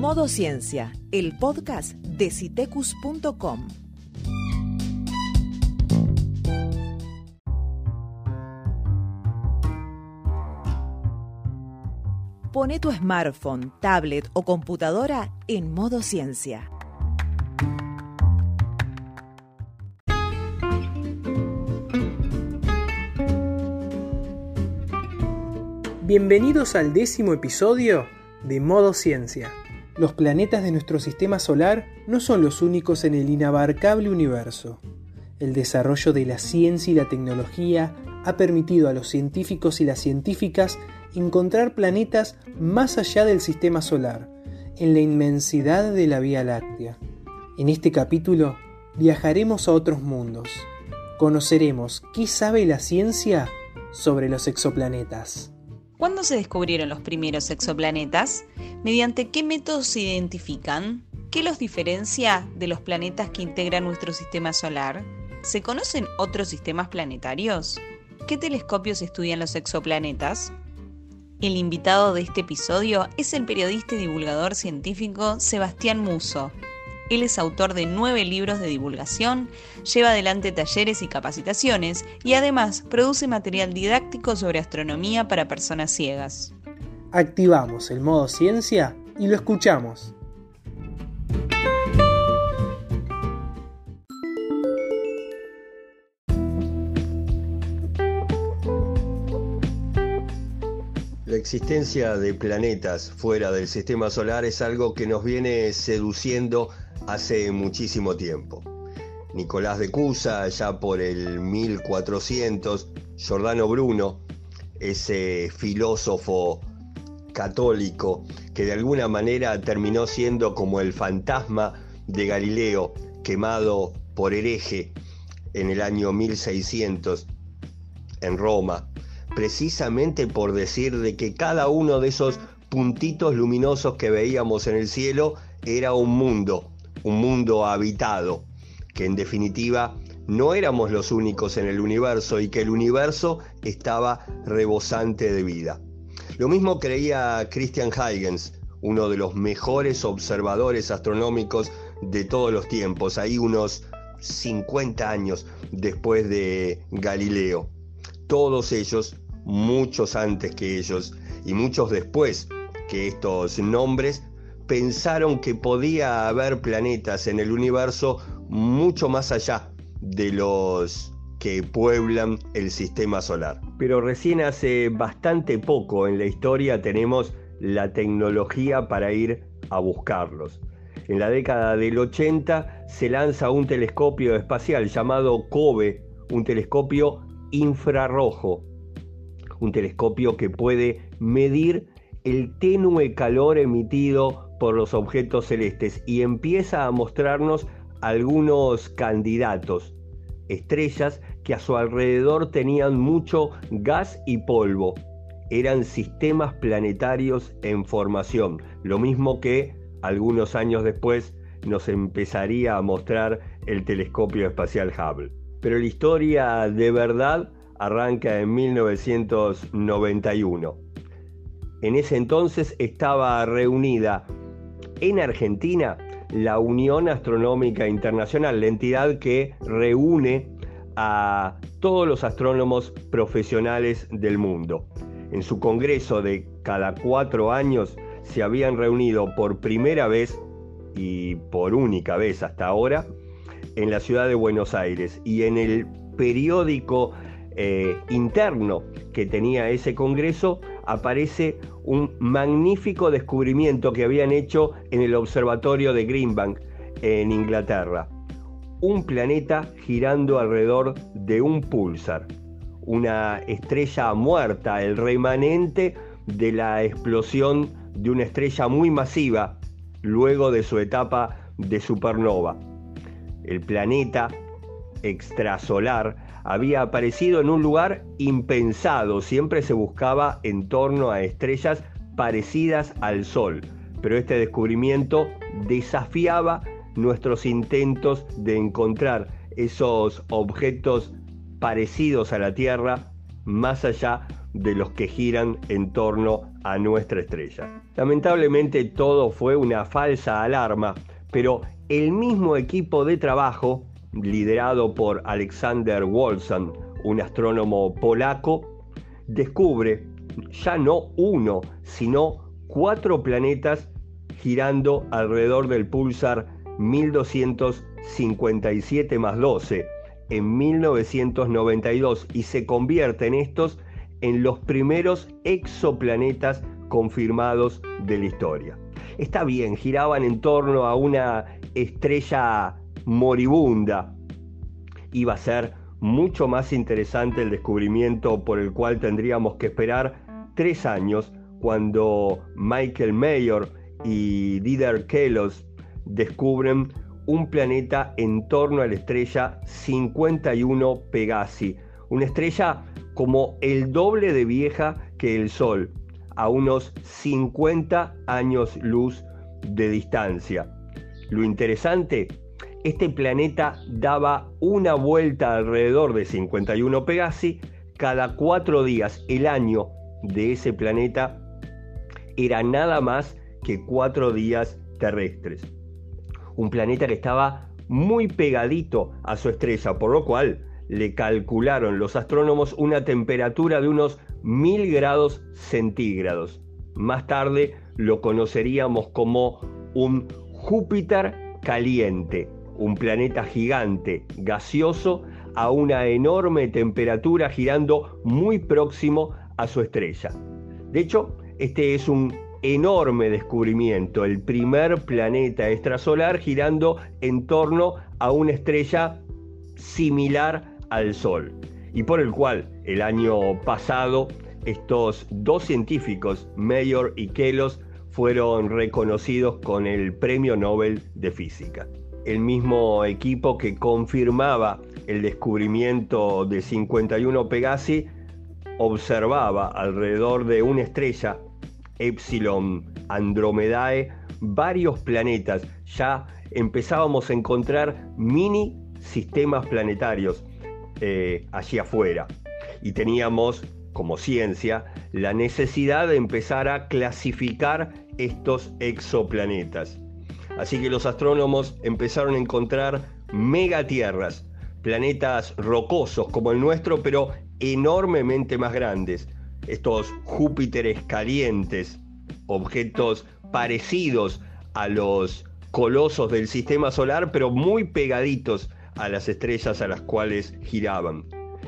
Modo Ciencia, el podcast de citecus.com. Pone tu smartphone, tablet o computadora en modo ciencia. Bienvenidos al décimo episodio de Modo Ciencia. Los planetas de nuestro sistema solar no son los únicos en el inabarcable universo. El desarrollo de la ciencia y la tecnología ha permitido a los científicos y las científicas encontrar planetas más allá del sistema solar, en la inmensidad de la Vía Láctea. En este capítulo viajaremos a otros mundos. Conoceremos qué sabe la ciencia sobre los exoplanetas. ¿Cuándo se descubrieron los primeros exoplanetas? ¿Mediante qué métodos se identifican? ¿Qué los diferencia de los planetas que integran nuestro sistema solar? ¿Se conocen otros sistemas planetarios? ¿Qué telescopios estudian los exoplanetas? El invitado de este episodio es el periodista y divulgador científico Sebastián Muso, él es autor de nueve libros de divulgación, lleva adelante talleres y capacitaciones y además produce material didáctico sobre astronomía para personas ciegas. Activamos el modo ciencia y lo escuchamos. La existencia de planetas fuera del sistema solar es algo que nos viene seduciendo hace muchísimo tiempo. Nicolás de Cusa, ya por el 1400, Giordano Bruno, ese filósofo católico que de alguna manera terminó siendo como el fantasma de Galileo, quemado por hereje en el año 1600 en Roma, precisamente por decir de que cada uno de esos puntitos luminosos que veíamos en el cielo era un mundo, un mundo habitado, que en definitiva no éramos los únicos en el universo y que el universo estaba rebosante de vida. Lo mismo creía Christian Huygens, uno de los mejores observadores astronómicos de todos los tiempos, ahí unos 50 años después de Galileo. Todos ellos, muchos antes que ellos y muchos después que estos nombres, pensaron que podía haber planetas en el universo mucho más allá de los que pueblan el sistema solar. Pero recién hace bastante poco en la historia tenemos la tecnología para ir a buscarlos. En la década del 80 se lanza un telescopio espacial llamado COBE, un telescopio infrarrojo, un telescopio que puede medir el tenue calor emitido por los objetos celestes y empieza a mostrarnos algunos candidatos, estrellas que a su alrededor tenían mucho gas y polvo. Eran sistemas planetarios en formación, lo mismo que algunos años después nos empezaría a mostrar el telescopio espacial Hubble. Pero la historia de verdad arranca en 1991. En ese entonces estaba reunida en Argentina la Unión Astronómica Internacional, la entidad que reúne a todos los astrónomos profesionales del mundo. En su congreso de cada cuatro años se habían reunido por primera vez y por única vez hasta ahora en la ciudad de Buenos Aires y en el periódico eh, interno que tenía ese congreso aparece un magnífico descubrimiento que habían hecho en el observatorio de Greenbank en Inglaterra. Un planeta girando alrededor de un pulsar, una estrella muerta, el remanente de la explosión de una estrella muy masiva luego de su etapa de supernova. El planeta extrasolar había aparecido en un lugar impensado, siempre se buscaba en torno a estrellas parecidas al Sol, pero este descubrimiento desafiaba nuestros intentos de encontrar esos objetos parecidos a la Tierra más allá de los que giran en torno a nuestra estrella. Lamentablemente todo fue una falsa alarma, pero el mismo equipo de trabajo, liderado por Alexander Wolfson, un astrónomo polaco, descubre ya no uno, sino cuatro planetas girando alrededor del pulsar 1257 más 12 en 1992 y se convierten estos en los primeros exoplanetas confirmados de la historia. Está bien, giraban en torno a una estrella moribunda. Iba a ser mucho más interesante el descubrimiento por el cual tendríamos que esperar tres años cuando Michael Mayor y Didier Kellos descubren un planeta en torno a la estrella 51 Pegasi, una estrella como el doble de vieja que el Sol, a unos 50 años luz de distancia. Lo interesante, este planeta daba una vuelta alrededor de 51 Pegasi cada cuatro días. El año de ese planeta era nada más que cuatro días terrestres. Un planeta que estaba muy pegadito a su estrella, por lo cual le calcularon los astrónomos una temperatura de unos mil grados centígrados. Más tarde lo conoceríamos como un Júpiter caliente, un planeta gigante, gaseoso, a una enorme temperatura girando muy próximo a su estrella. De hecho, este es un enorme descubrimiento, el primer planeta extrasolar girando en torno a una estrella similar al Sol, y por el cual el año pasado estos dos científicos, Mayor y Kelos, fueron reconocidos con el Premio Nobel de Física. El mismo equipo que confirmaba el descubrimiento de 51 Pegasi observaba alrededor de una estrella Epsilon Andromedae varios planetas. Ya empezábamos a encontrar mini sistemas planetarios eh, allí afuera. Y teníamos, como ciencia, la necesidad de empezar a clasificar estos exoplanetas. Así que los astrónomos empezaron a encontrar megatierras, planetas rocosos como el nuestro, pero enormemente más grandes estos Júpiteres calientes, objetos parecidos a los colosos del sistema solar, pero muy pegaditos a las estrellas a las cuales giraban.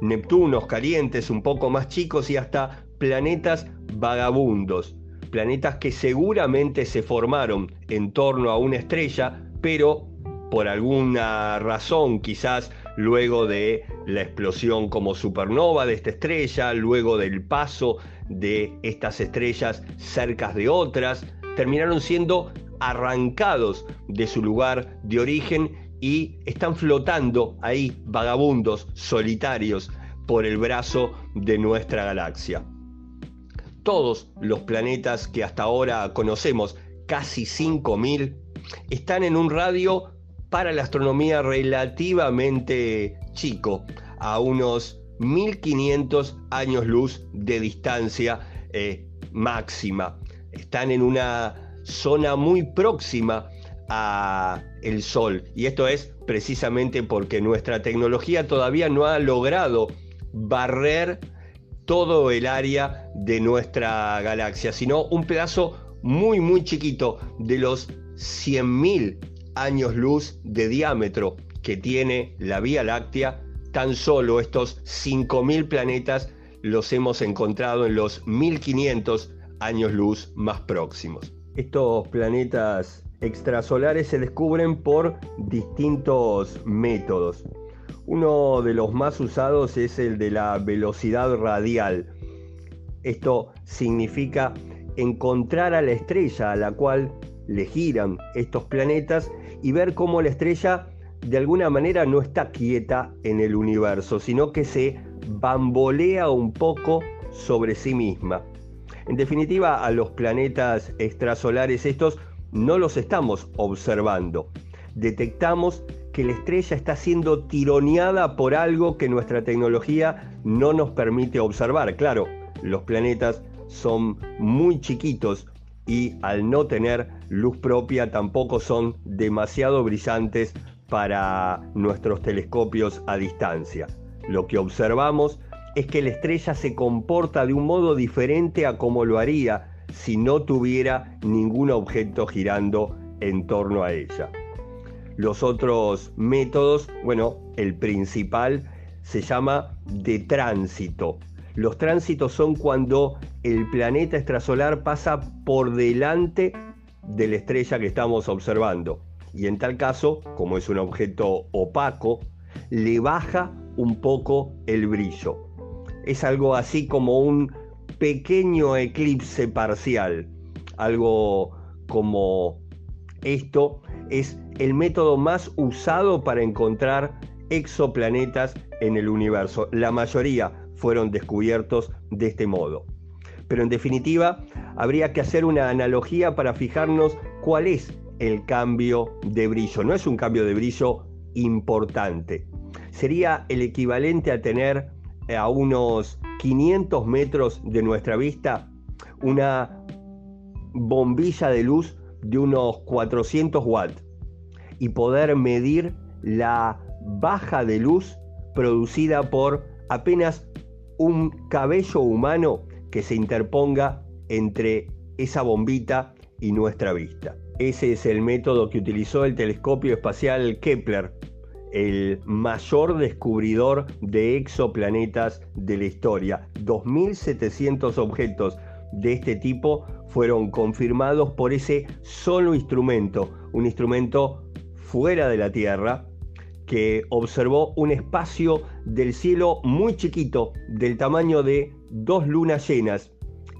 Neptunos calientes, un poco más chicos y hasta planetas vagabundos, planetas que seguramente se formaron en torno a una estrella, pero por alguna razón, quizás luego de la explosión como supernova de esta estrella, luego del paso de estas estrellas cerca de otras, terminaron siendo arrancados de su lugar de origen y están flotando ahí, vagabundos, solitarios, por el brazo de nuestra galaxia. Todos los planetas que hasta ahora conocemos, casi 5.000, están en un radio para la astronomía relativamente chico, a unos 1500 años luz de distancia eh, máxima. Están en una zona muy próxima a el Sol y esto es precisamente porque nuestra tecnología todavía no ha logrado barrer todo el área de nuestra galaxia, sino un pedazo muy muy chiquito de los 100.000 años luz de diámetro que tiene la Vía Láctea, tan solo estos 5.000 planetas los hemos encontrado en los 1.500 años luz más próximos. Estos planetas extrasolares se descubren por distintos métodos. Uno de los más usados es el de la velocidad radial. Esto significa encontrar a la estrella a la cual le giran estos planetas y ver cómo la estrella de alguna manera no está quieta en el universo, sino que se bambolea un poco sobre sí misma. En definitiva, a los planetas extrasolares estos no los estamos observando. Detectamos que la estrella está siendo tironeada por algo que nuestra tecnología no nos permite observar. Claro, los planetas son muy chiquitos y al no tener luz propia tampoco son demasiado brillantes para nuestros telescopios a distancia. Lo que observamos es que la estrella se comporta de un modo diferente a como lo haría si no tuviera ningún objeto girando en torno a ella. Los otros métodos, bueno, el principal se llama de tránsito. Los tránsitos son cuando el planeta extrasolar pasa por delante de la estrella que estamos observando. Y en tal caso, como es un objeto opaco, le baja un poco el brillo. Es algo así como un pequeño eclipse parcial. Algo como esto es el método más usado para encontrar exoplanetas en el universo. La mayoría fueron descubiertos de este modo. Pero en definitiva, habría que hacer una analogía para fijarnos cuál es el cambio de brillo. No es un cambio de brillo importante. Sería el equivalente a tener a unos 500 metros de nuestra vista una bombilla de luz de unos 400 watts y poder medir la baja de luz producida por apenas un cabello humano que se interponga entre esa bombita y nuestra vista. Ese es el método que utilizó el telescopio espacial Kepler, el mayor descubridor de exoplanetas de la historia. 2.700 objetos de este tipo fueron confirmados por ese solo instrumento, un instrumento fuera de la Tierra que observó un espacio del cielo muy chiquito, del tamaño de dos lunas llenas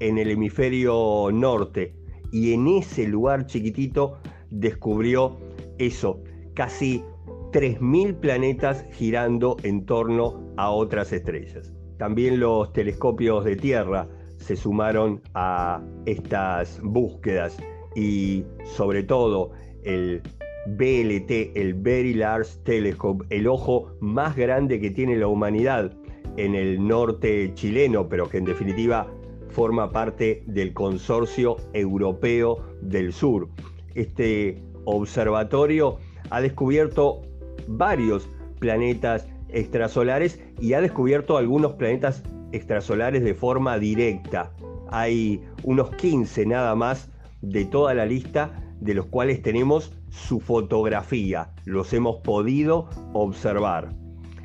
en el hemisferio norte. Y en ese lugar chiquitito descubrió eso, casi 3.000 planetas girando en torno a otras estrellas. También los telescopios de Tierra se sumaron a estas búsquedas y sobre todo el BLT, el Very Large Telescope, el ojo más grande que tiene la humanidad en el norte chileno, pero que en definitiva forma parte del consorcio europeo del sur. Este observatorio ha descubierto varios planetas extrasolares y ha descubierto algunos planetas extrasolares de forma directa. Hay unos 15 nada más de toda la lista de los cuales tenemos su fotografía, los hemos podido observar.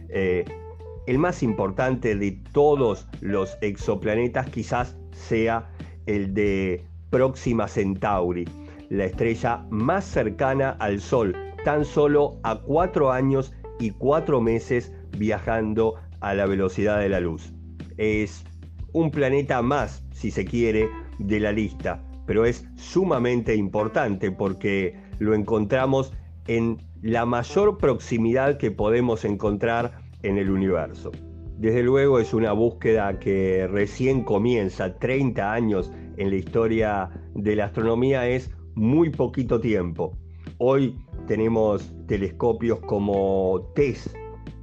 Eh, el más importante de todos los exoplanetas quizás sea el de Próxima Centauri, la estrella más cercana al Sol, tan solo a cuatro años y cuatro meses viajando a la velocidad de la luz. Es un planeta más, si se quiere, de la lista, pero es sumamente importante porque lo encontramos en la mayor proximidad que podemos encontrar en el universo. Desde luego es una búsqueda que recién comienza, 30 años en la historia de la astronomía es muy poquito tiempo. Hoy tenemos telescopios como TESS,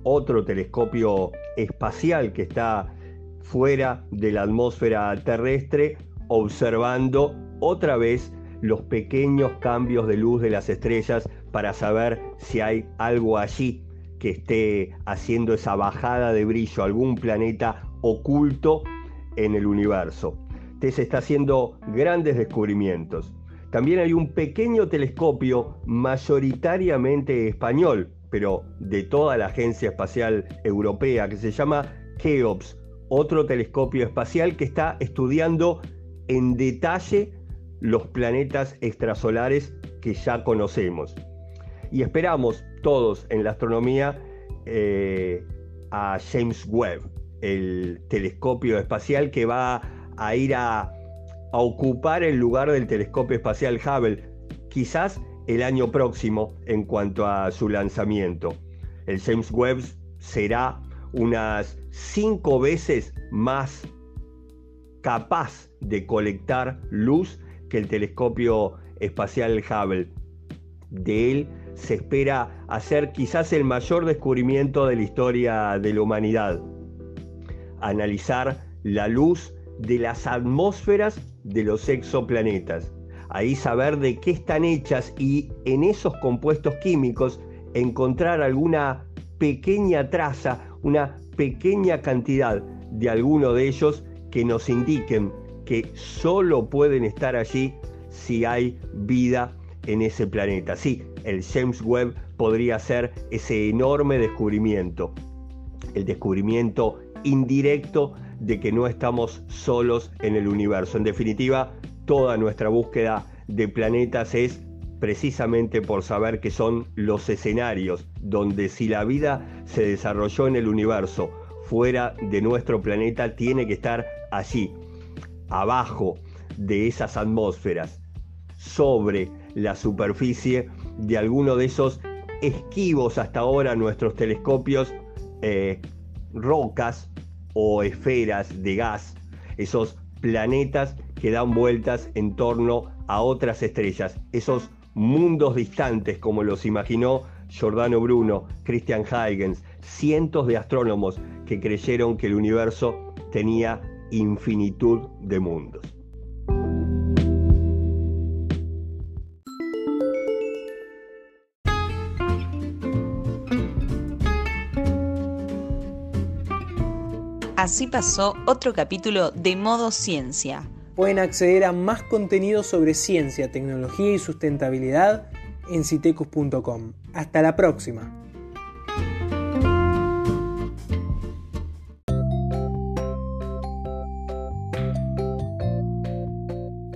otro telescopio espacial que está fuera de la atmósfera terrestre, observando otra vez los pequeños cambios de luz de las estrellas para saber si hay algo allí que esté haciendo esa bajada de brillo, algún planeta oculto en el universo. TESS está haciendo grandes descubrimientos. También hay un pequeño telescopio mayoritariamente español, pero de toda la Agencia Espacial Europea, que se llama KEOPS, otro telescopio espacial que está estudiando en detalle los planetas extrasolares que ya conocemos. Y esperamos todos en la astronomía eh, a James Webb, el telescopio espacial que va a ir a, a ocupar el lugar del telescopio espacial Hubble, quizás el año próximo en cuanto a su lanzamiento. El James Webb será unas cinco veces más capaz de colectar luz que el telescopio espacial Hubble. De él se espera hacer quizás el mayor descubrimiento de la historia de la humanidad. Analizar la luz de las atmósferas de los exoplanetas. Ahí saber de qué están hechas y en esos compuestos químicos encontrar alguna pequeña traza, una pequeña cantidad de alguno de ellos que nos indiquen que solo pueden estar allí si hay vida en ese planeta. Sí, el James Webb podría ser ese enorme descubrimiento, el descubrimiento indirecto de que no estamos solos en el universo. En definitiva, toda nuestra búsqueda de planetas es precisamente por saber que son los escenarios donde si la vida se desarrolló en el universo fuera de nuestro planeta, tiene que estar allí, abajo de esas atmósferas, sobre la superficie de alguno de esos esquivos hasta ahora nuestros telescopios, eh, rocas o esferas de gas, esos planetas que dan vueltas en torno a otras estrellas, esos mundos distantes como los imaginó Giordano Bruno, Christian Huygens, cientos de astrónomos que creyeron que el universo tenía infinitud de mundos. Así pasó otro capítulo de Modo Ciencia. Pueden acceder a más contenido sobre ciencia, tecnología y sustentabilidad en citecus.com. Hasta la próxima.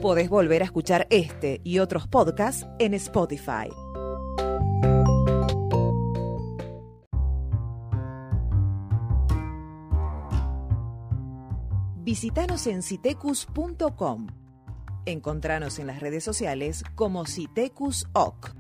Podés volver a escuchar este y otros podcasts en Spotify. Visítanos en citecus.com. Encontranos en las redes sociales como Citecus OC.